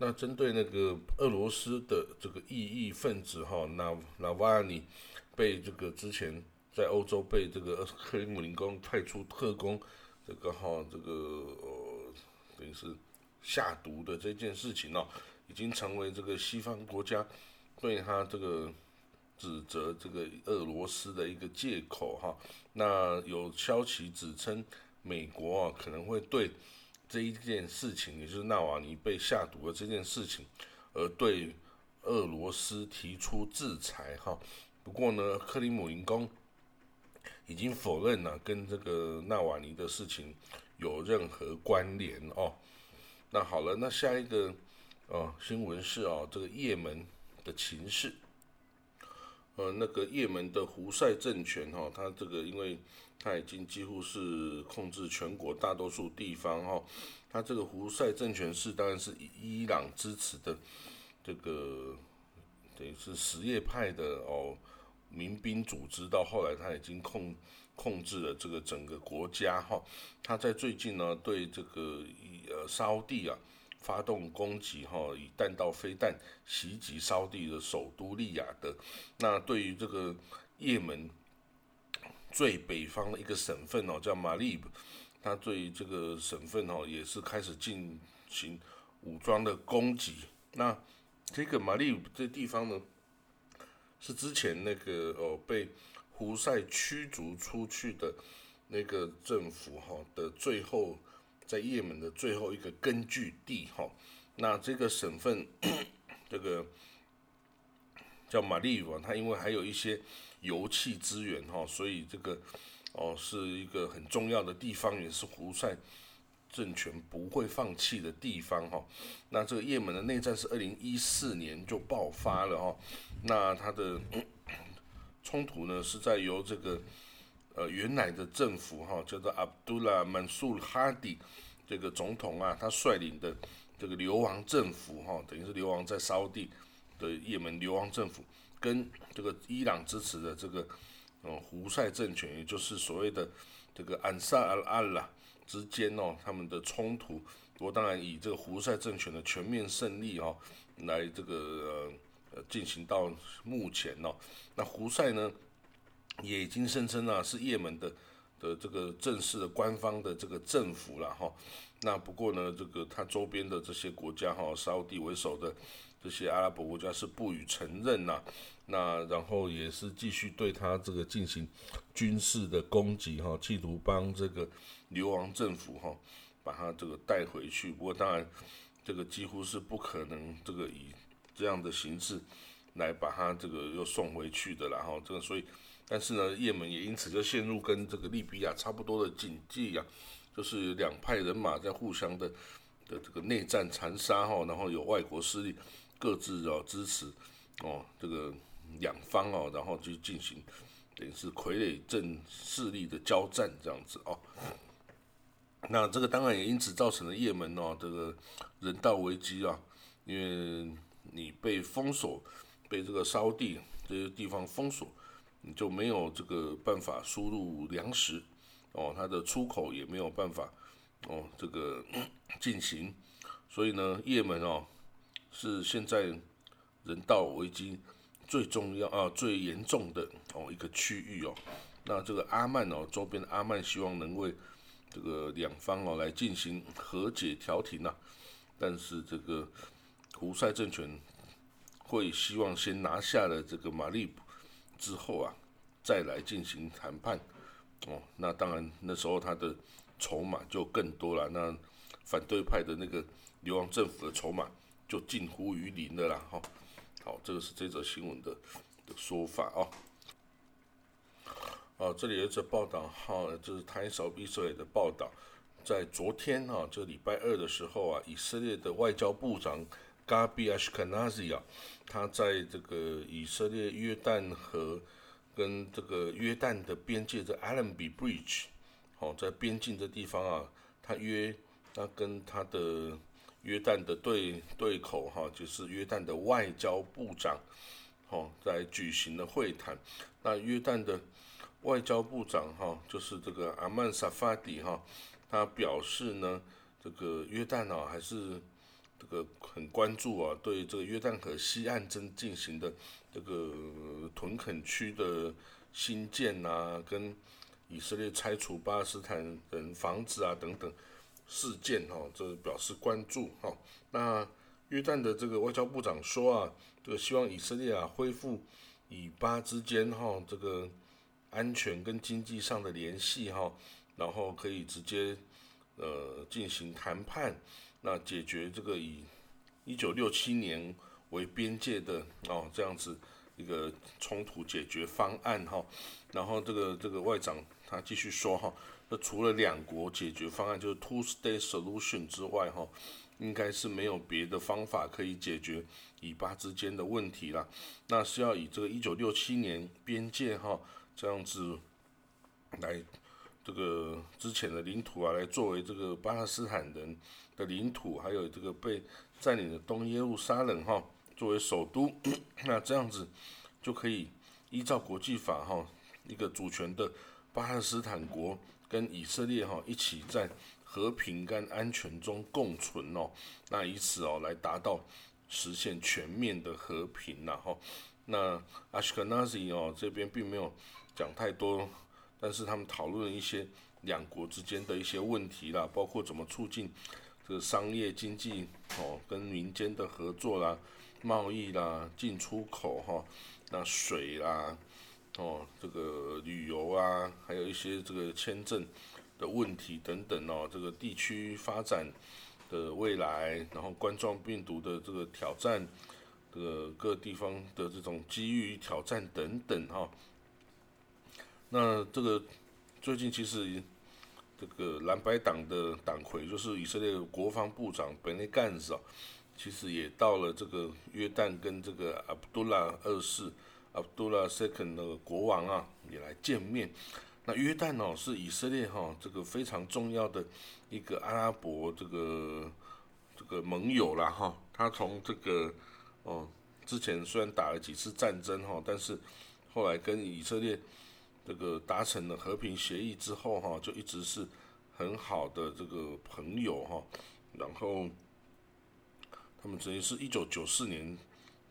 那针对那个俄罗斯的这个异议分子哈，那那瓦尼被这个之前在欧洲被这个克里姆林宫派出特工，这个哈这个呃等于是下毒的这件事情哦，已经成为这个西方国家对他这个指责这个俄罗斯的一个借口哈。那有消息指称，美国啊可能会对。这一件事情，也就是纳瓦尼被下毒的这件事情，而对俄罗斯提出制裁哈。不过呢，克里姆林宫已经否认了跟这个纳瓦尼的事情有任何关联哦。那好了，那下一个哦新闻是哦这个也门的情势。呃，那个也门的胡塞政权哈，他这个因为他已经几乎是控制全国大多数地方哈，他这个胡塞政权是当然是以伊朗支持的这个等于是什叶派的哦民兵组织，到后来他已经控控制了这个整个国家哈，他在最近呢对这个呃沙地啊。发动攻击，哈，以弹道飞弹袭击沙地的首都利雅得。那对于这个也门最北方的一个省份哦，叫马利布，他对于这个省份哦，也是开始进行武装的攻击。那这个马利布这地方呢，是之前那个哦被胡塞驱逐出去的那个政府哈的最后。在也门的最后一个根据地，哈，那这个省份，这个叫马利瓦，它因为还有一些油气资源，哈，所以这个哦是一个很重要的地方，也是胡塞政权不会放弃的地方，哈。那这个也门的内战是二零一四年就爆发了，哈。那它的冲突呢是在由这个。呃，原来的政府哈叫做阿卜杜拉曼苏哈迪这个总统啊，他率领的这个流亡政府哈，等于是流亡在沙地的也门流亡政府，跟这个伊朗支持的这个嗯胡塞政权，也就是所谓的这个安萨尔阿拉之间哦，他们的冲突，不过当然以这个胡塞政权的全面胜利哦，来这个呃进行到目前哦，那胡塞呢？也已经声称啊，是也门的的这个正式的官方的这个政府了哈。那不过呢，这个它周边的这些国家哈，沙地为首的这些阿拉伯国家是不予承认呐。那然后也是继续对他这个进行军事的攻击哈，企图帮这个流亡政府哈，把他这个带回去。不过当然，这个几乎是不可能这个以这样的形式来把他这个又送回去的然后这个所以。但是呢，也门也因此就陷入跟这个利比亚差不多的境地呀，就是两派人马在互相的的这个内战残杀哈，然后有外国势力各自哦支持哦这个两方哦，然后就进行等于是傀儡阵势力的交战这样子哦。那这个当然也因此造成了也门哦这个人道危机啊，因为你被封锁，被这个烧地这些地方封锁。你就没有这个办法输入粮食，哦，它的出口也没有办法，哦，这个进行，所以呢，也门哦是现在人道危机最重要啊最严重的哦一个区域哦。那这个阿曼哦周边的阿曼希望能为这个两方哦来进行和解调停呐，但是这个胡塞政权会希望先拿下了这个马利普。之后啊，再来进行谈判，哦，那当然那时候他的筹码就更多了。那反对派的那个流亡政府的筹码就近乎于零的啦。哈，好，这个是这则新闻的的说法哦。哦，这里有一则报道，哈，这是台首以色列的报道，在昨天哈，这礼拜二的时候啊，以色列的外交部长。Gabi Ashkenazi 啊，他在这个以色列约旦河跟这个约旦的边界的 Allenby Bridge，哦，在边境这地方啊，他约他跟他的约旦的对对口哈，就是约旦的外交部长，哦，在举行了会谈。那约旦的外交部长哈，就是这个阿曼萨法迪哈，他表示呢，这个约旦啊，还是。这个很关注啊，对这个约旦河西岸正进行的这个屯垦区的新建啊，跟以色列拆除巴勒斯坦人房子啊等等事件哈，这表示关注哈。那约旦的这个外交部长说啊，这个希望以色列啊恢复以巴之间哈这个安全跟经济上的联系哈，然后可以直接呃进行谈判。那解决这个以一九六七年为边界的哦这样子一个冲突解决方案哈，然后这个这个外长他继续说哈，那除了两国解决方案就是 two state solution 之外哈，应该是没有别的方法可以解决以巴之间的问题啦。那是要以这个一九六七年边界哈这样子来这个之前的领土啊来作为这个巴勒斯坦人。的领土，还有这个被占领的东耶路撒冷哈，作为首都，那这样子就可以依照国际法哈，一个主权的巴勒斯坦国跟以色列哈一起在和平跟安全中共存哦，那以此哦来达到实现全面的和平呐哈。那阿什克纳西哦这边并没有讲太多，但是他们讨论一些两国之间的一些问题啦，包括怎么促进。这个商业经济哦，跟民间的合作啦、贸易啦、进出口哈，那水啦，哦，这个旅游啊，还有一些这个签证的问题等等哦，这个地区发展的未来，然后冠状病毒的这个挑战，这个各地方的这种机遇与挑战等等哈。那这个最近其实。这个蓝白党的党魁就是以色列国防部长本内干斯啊，其实也到了这个约旦跟这个阿卜杜拉二世、阿卜杜拉 second 的国王啊，也来见面。那约旦哦是以色列哈这个非常重要的一个阿拉伯这个这个盟友啦哈。他从这个哦之前虽然打了几次战争哈，但是后来跟以色列。这个达成了和平协议之后，哈，就一直是很好的这个朋友，哈。然后他们曾经是一九九四年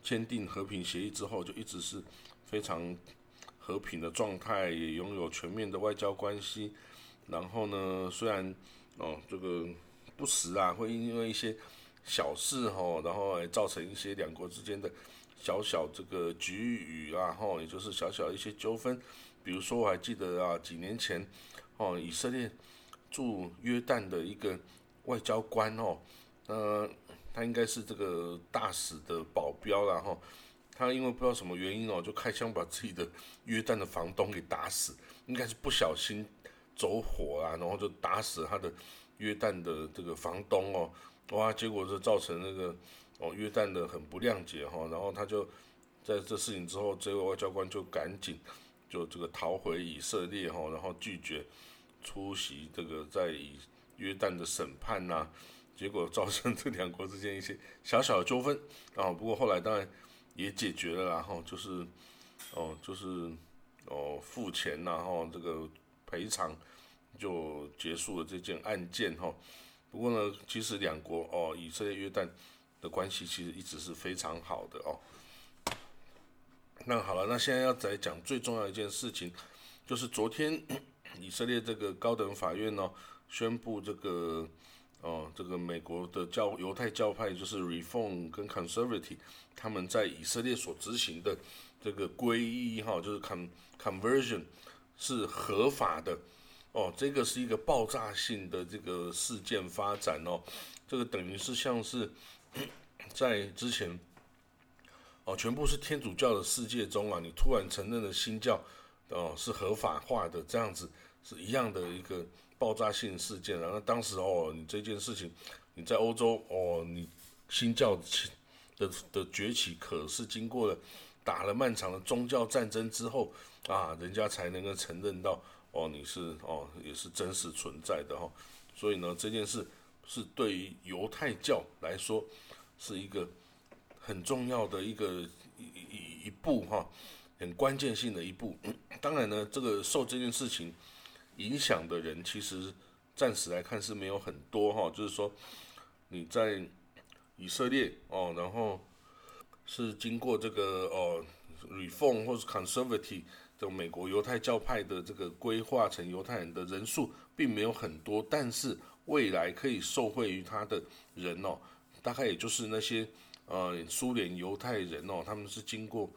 签订和平协议之后，就一直是非常和平的状态，也拥有全面的外交关系。然后呢，虽然哦，这个不时啊，会因为一些小事，哈，然后来造成一些两国之间的小小这个局域啊，哈，也就是小小一些纠纷。比如说，我还记得啊，几年前，哦，以色列驻约旦的一个外交官哦，呃，他应该是这个大使的保镖然后他因为不知道什么原因哦，就开枪把自己的约旦的房东给打死，应该是不小心走火啊，然后就打死他的约旦的这个房东哦，哇，结果就造成那个哦约旦的很不谅解哈，然后他就在这事情之后，这位外交官就赶紧。就这个逃回以色列哈，然后拒绝出席这个在以约旦的审判呐，结果造成这两国之间一些小小的纠纷啊。不过后来当然也解决了，然后就是哦，就是哦付钱然后这个赔偿就结束了这件案件哈。不过呢，其实两国哦，以色列约旦的关系其实一直是非常好的哦。那好了，那现在要再讲最重要一件事情，就是昨天以色列这个高等法院呢宣布这个哦，这个美国的教犹太教派就是 Reform 跟 Conservative，他们在以色列所执行的这个皈依哈，就是 con conversion 是合法的哦，这个是一个爆炸性的这个事件发展哦，这个等于是像是 在之前。哦，全部是天主教的世界中啊，你突然承认了新教，哦是合法化的，这样子是一样的一个爆炸性事件了。那当时哦，你这件事情，你在欧洲哦，你新教的的崛起，可是经过了打了漫长的宗教战争之后啊，人家才能够承认到哦，你是哦也是真实存在的哈。所以呢，这件事是对于犹太教来说是一个。很重要的一个一一一步哈，很关键性的一步。当然呢，这个受这件事情影响的人，其实暂时来看是没有很多哈。就是说，你在以色列哦，然后是经过这个哦 reform 或是 conservative 的美国犹太教派的这个规划成犹太人的人数并没有很多，但是未来可以受惠于他的人哦，大概也就是那些呃苏联犹太人哦，他们是经过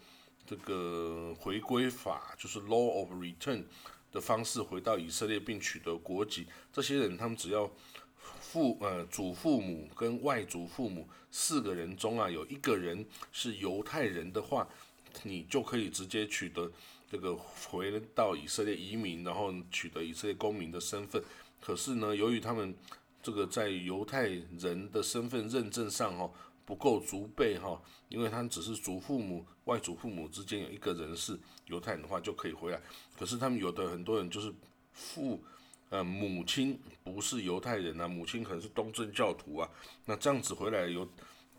这个回归法，就是 law of return 的方式回到以色列并取得国籍。这些人他们只要父呃祖父母跟外祖父母四个人中啊有一个人是犹太人的话，你就可以直接取得这个回到以色列移民，然后取得以色列公民的身份。可是呢，由于他们这个在犹太人的身份认证上哈不够足备哈，因为他们只是祖父母、外祖父母之间有一个人是犹太人的话就可以回来。可是他们有的很多人就是父呃母亲不是犹太人啊，母亲可能是东正教徒啊，那这样子回来有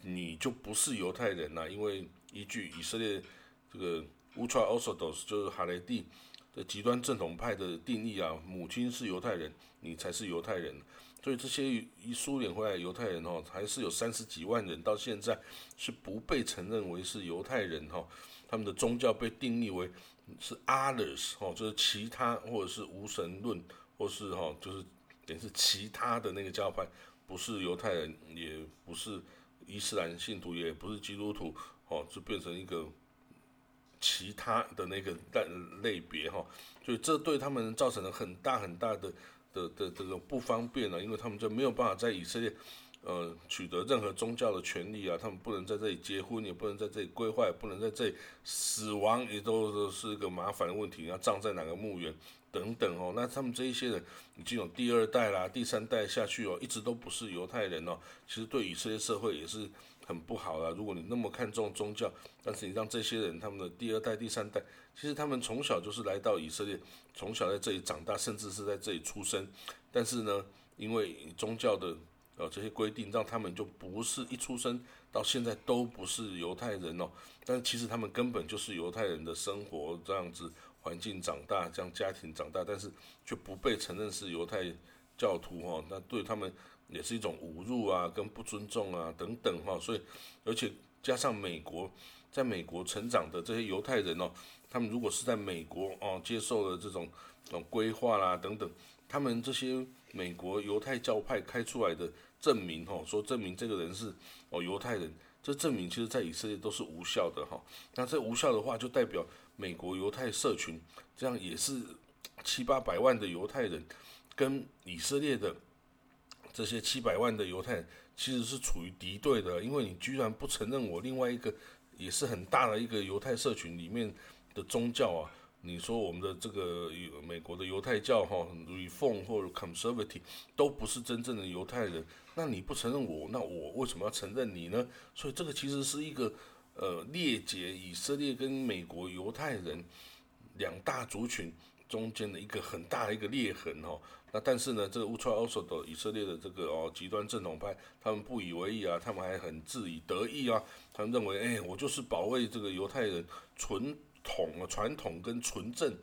你就不是犹太人呐，因为依据以色列这个 Ultra Orthodox 就是哈雷蒂的极端正统派的定义啊，母亲是犹太人。你才是犹太人，所以这些一苏联回来犹太人哦，还是有三十几万人到现在是不被承认为是犹太人哈，他们的宗教被定义为是 others 哦，就是其他或者是无神论，或是哈就是等于是其他的那个教派，不是犹太人，也不是伊斯兰信徒，也不是基督徒哦，就变成一个其他的那个类类别哈，所以这对他们造成了很大很大的。的的这个不方便了，因为他们就没有办法在以色列，呃，取得任何宗教的权利啊，他们不能在这里结婚，也不能在这里规划，也不能在这里死亡，也都是一个麻烦的问题。要葬在哪个墓园等等哦，那他们这一些人已经有第二代啦、第三代下去哦，一直都不是犹太人哦，其实对以色列社会也是。很不好了。如果你那么看重宗教，但是你让这些人他们的第二代、第三代，其实他们从小就是来到以色列，从小在这里长大，甚至是在这里出生。但是呢，因为宗教的呃这些规定，让他们就不是一出生到现在都不是犹太人哦。但是其实他们根本就是犹太人的生活这样子环境长大，这样家庭长大，但是却不被承认是犹太教徒哦。那对他们。也是一种侮辱啊，跟不尊重啊，等等哈，所以而且加上美国，在美国成长的这些犹太人哦，他们如果是在美国哦接受了这种种规划啦等等，他们这些美国犹太教派开出来的证明哦，说证明这个人是哦犹太人，这证明其实在以色列都是无效的哈。那这无效的话，就代表美国犹太社群这样也是七八百万的犹太人跟以色列的。这些七百万的犹太人其实是处于敌对的，因为你居然不承认我另外一个也是很大的一个犹太社群里面的宗教啊！你说我们的这个美国的犹太教哈，Reform 或者 Conservative 都不是真正的犹太人，那你不承认我，那我为什么要承认你呢？所以这个其实是一个呃裂解以色列跟美国犹太人两大族群中间的一个很大的一个裂痕哈。那但是呢，这个 Ultra o r t h o 以色列的这个哦极端正统派，他们不以为意啊，他们还很自以得意啊，他们认为，哎，我就是保卫这个犹太人纯统啊传统跟纯正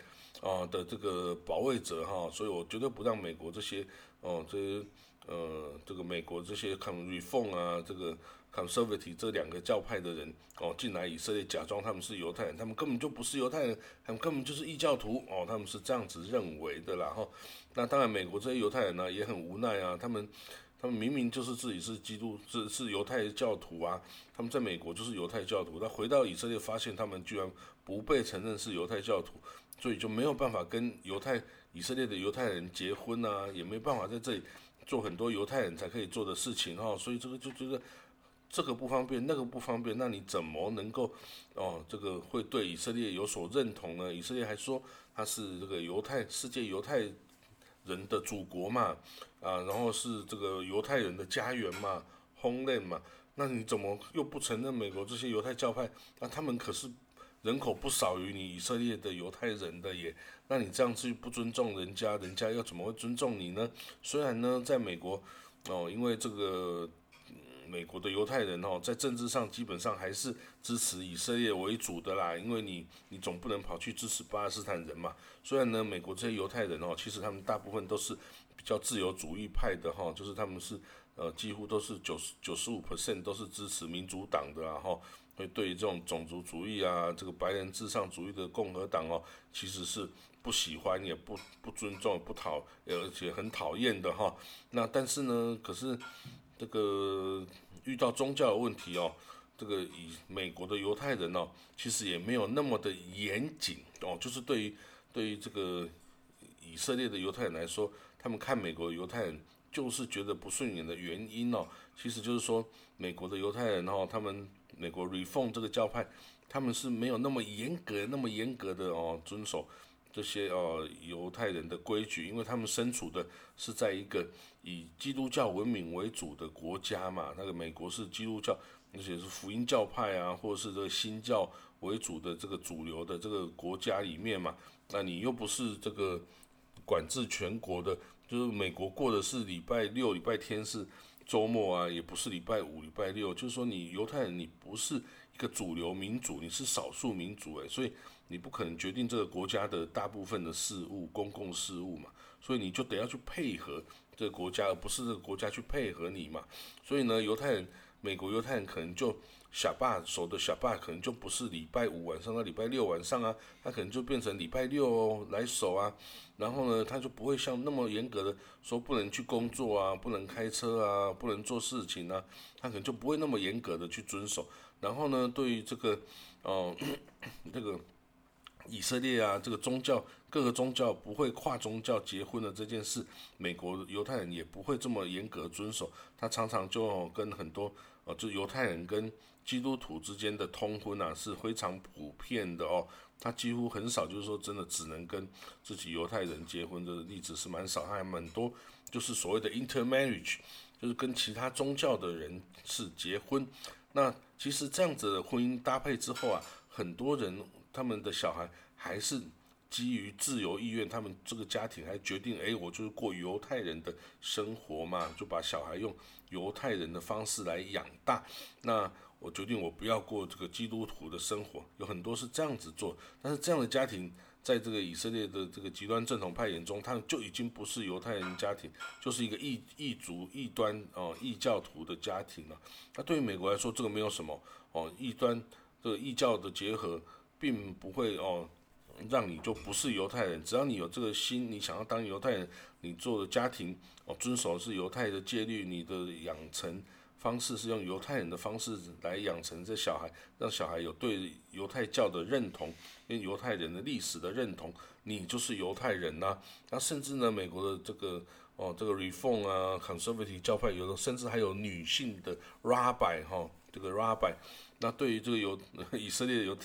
啊的这个保卫者哈，所以我绝对不让美国这些哦这些呃这个美国这些 Reform 啊这个。Conservative 这两个教派的人哦进来以色列，假装他们是犹太人，他们根本就不是犹太人，他们根本就是异教徒哦，他们是这样子认为的啦哈。那当然，美国这些犹太人呢也很无奈啊，他们他们明明就是自己是基督是是犹太教徒啊，他们在美国就是犹太教徒，那回到以色列发现他们居然不被承认是犹太教徒，所以就没有办法跟犹太以色列的犹太人结婚啊，也没办法在这里做很多犹太人才可以做的事情哈，所以这个就觉得。这个不方便，那个不方便，那你怎么能够哦？这个会对以色列有所认同呢？以色列还说他是这个犹太世界犹太人的祖国嘛，啊，然后是这个犹太人的家园嘛，homeland 嘛，那你怎么又不承认美国这些犹太教派？那他们可是人口不少于你以色列的犹太人的耶，那你这样去不尊重人家，人家又怎么会尊重你呢？虽然呢，在美国哦，因为这个。美国的犹太人哦，在政治上基本上还是支持以色列为主的啦，因为你你总不能跑去支持巴勒斯坦人嘛。虽然呢，美国这些犹太人哦，其实他们大部分都是比较自由主义派的哈，就是他们是呃，几乎都是九十九十五 percent 都是支持民主党的，啊哈会对于这种种族主义啊，这个白人至上主义的共和党哦，其实是不喜欢，也不不尊重，不讨，而且很讨厌的哈。那但是呢，可是这个遇到宗教的问题哦。这个以美国的犹太人哦，其实也没有那么的严谨哦，就是对于对于这个以色列的犹太人来说，他们看美国犹太人就是觉得不顺眼的原因哦，其实就是说美国的犹太人哦，他们美国 Reform 这个教派，他们是没有那么严格、那么严格的哦遵守这些哦犹太人的规矩，因为他们身处的是在一个以基督教文明为主的国家嘛，那个美国是基督教。而且是福音教派啊，或者是这个新教为主的这个主流的这个国家里面嘛，那你又不是这个管制全国的，就是美国过的是礼拜六、礼拜天是周末啊，也不是礼拜五、礼拜六，就是说你犹太人你不是一个主流民主，你是少数民族诶，所以你不可能决定这个国家的大部分的事务、公共事务嘛，所以你就得要去配合这个国家，而不是这个国家去配合你嘛，所以呢，犹太人。美国犹太人可能就小霸守的小霸可能就不是礼拜五晚上到礼拜六晚上啊，他可能就变成礼拜六来守啊，然后呢，他就不会像那么严格的说不能去工作啊，不能开车啊，不能做事情啊，他可能就不会那么严格的去遵守。然后呢，对于这个哦，这个以色列啊，这个宗教各个宗教不会跨宗教结婚的这件事，美国犹太人也不会这么严格遵守，他常常就跟很多。哦，就犹太人跟基督徒之间的通婚啊，是非常普遍的哦。他几乎很少，就是说真的只能跟自己犹太人结婚的例子是蛮少，还蛮多，就是所谓的 intermarriage，就是跟其他宗教的人是结婚。那其实这样子的婚姻搭配之后啊，很多人他们的小孩还是。基于自由意愿，他们这个家庭还决定，哎，我就是过犹太人的生活嘛，就把小孩用犹太人的方式来养大。那我决定我不要过这个基督徒的生活，有很多是这样子做。但是这样的家庭，在这个以色列的这个极端正统派眼中，他们就已经不是犹太人家庭，就是一个异异族异端哦异教徒的家庭了。那对于美国来说，这个没有什么哦异端这个异教的结合，并不会哦。让你就不是犹太人，只要你有这个心，你想要当犹太人，你做的家庭哦，遵守是犹太的戒律，你的养成方式是用犹太人的方式来养成这小孩，让小孩有对犹太教的认同，跟犹太人的历史的认同，你就是犹太人呐。那甚至呢，美国的这个哦，这个 Reform 啊，Conservative 教派有的甚至还有女性的 Rabbi 哈，这个 Rabbi，那对于这个犹以色列犹。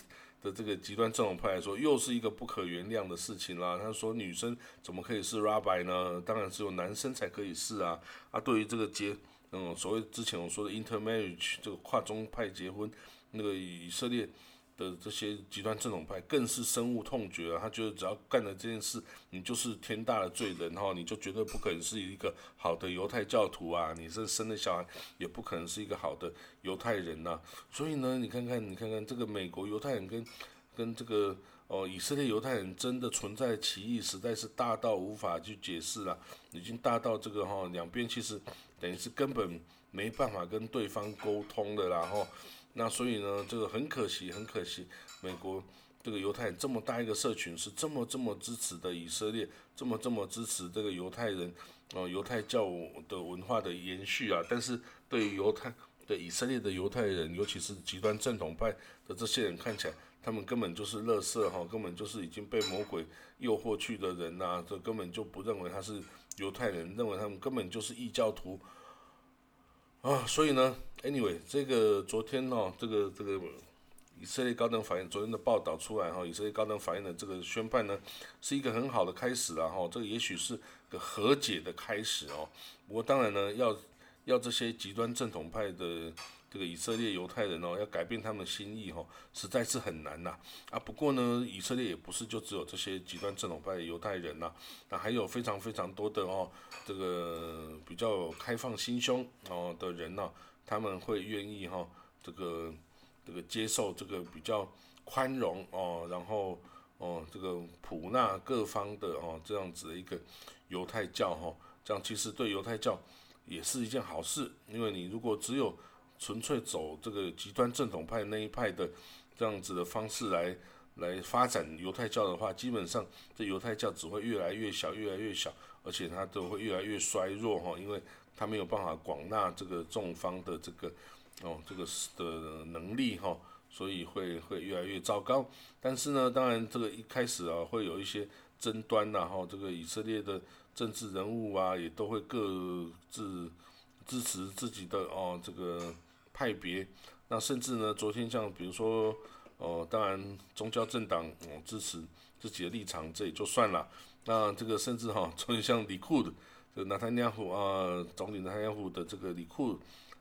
的这个极端正统派来说，又是一个不可原谅的事情啦。他说，女生怎么可以是 rabbi 呢？当然只有男生才可以是啊。啊，对于这个结，嗯，所谓之前我说的 intermarriage 这个跨宗派结婚，那个以色列。的这些极端正统派更是深恶痛绝啊！他觉得只要干了这件事，你就是天大的罪人哈，你就绝对不可能是一个好的犹太教徒啊！你这生的小孩也不可能是一个好的犹太人呐！所以呢，你看看，你看看这个美国犹太人跟跟这个哦以色列犹太人真的存在歧义，实在是大到无法去解释了，已经大到这个哈两边其实等于是根本没办法跟对方沟通的啦哈。那所以呢，这个很可惜，很可惜，美国这个犹太人这么大一个社群是这么这么支持的以色列，这么这么支持这个犹太人，哦，犹太教的文化的延续啊。但是对于犹太的以色列的犹太人，尤其是极端正统派的这些人，看起来他们根本就是垃圾哈，根本就是已经被魔鬼诱惑去的人呐，这根本就不认为他是犹太人，认为他们根本就是异教徒。啊，所以呢，anyway，这个昨天哦，这个这个以色列高等法院昨天的报道出来哈，以色列高等法院的这个宣判呢，是一个很好的开始了哈，这个也许是个和解的开始哦。不过当然呢，要要这些极端正统派的。这个以色列犹太人哦，要改变他们的心意哦，实在是很难呐啊！不过呢，以色列也不是就只有这些极端正统派的犹太人呐，那还有非常非常多的哦，这个比较开放心胸哦的人呢，他们会愿意哈，这个这个接受这个比较宽容哦，然后哦这个普纳各方的哦这样子的一个犹太教哈，这样其实对犹太教。也是一件好事，因为你如果只有纯粹走这个极端正统派那一派的这样子的方式来来发展犹太教的话，基本上这犹太教只会越来越小，越来越小，而且它都会越来越衰弱哈，因为它没有办法广纳这个众方的这个哦这个的能力哈，所以会会越来越糟糕。但是呢，当然这个一开始啊会有一些争端呐哈，这个以色列的政治人物啊也都会各自支持自己的哦这个。派别，那甚至呢？昨天像比如说，哦，当然宗教政党哦支持自己的立场，这也就算了。那这个甚至哈，昨天像李库的，这个纳坦尼亚胡啊，总理纳坦尼亚胡的这个李库，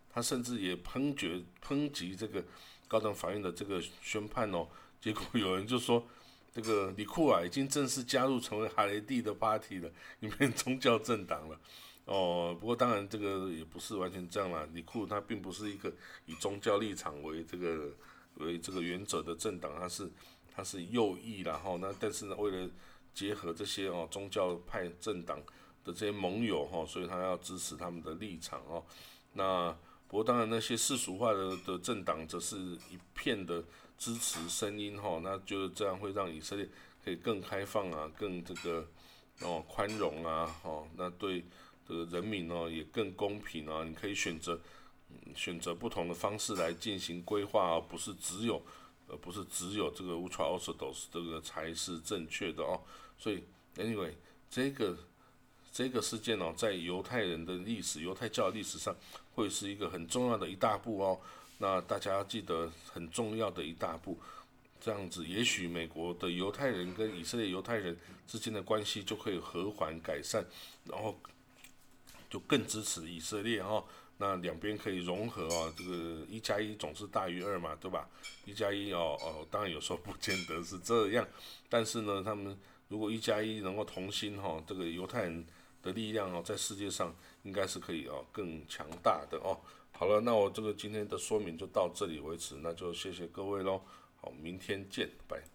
他甚至也抨决抨击这个高等法院的这个宣判哦。结果有人就说，这个李库啊，已经正式加入成为哈雷蒂的 party 了，里面宗教政党了。哦，不过当然这个也不是完全这样啦。李库他并不是一个以宗教立场为这个为这个原则的政党，他是他是右翼然后那但是呢，为了结合这些哦宗教派政党的这些盟友哈，所以他要支持他们的立场哦。那不过当然那些世俗化的的政党则是一片的支持声音哈，那就这样会让以色列可以更开放啊，更这个哦宽容啊，哦那对。这个人民呢也更公平啊，你可以选择嗯选择不同的方式来进行规划，而不是只有而不是只有这个 ultra orthodox 这个才是正确的哦。所以，anyway，这个这个事件哦，在犹太人的历史、犹太教历史上，会是一个很重要的一大步哦。那大家记得很重要的一大步，这样子，也许美国的犹太人跟以色列犹太人之间的关系就可以和缓改善，然后。就更支持以色列哈，那两边可以融合啊，这个一加一总是大于二嘛，对吧？一加一哦哦，当然有时候不见得是这样，但是呢，他们如果一加一能够同心哈，这个犹太人的力量哦，在世界上应该是可以哦更强大的哦。好了，那我这个今天的说明就到这里为止，那就谢谢各位喽，好，明天见，拜。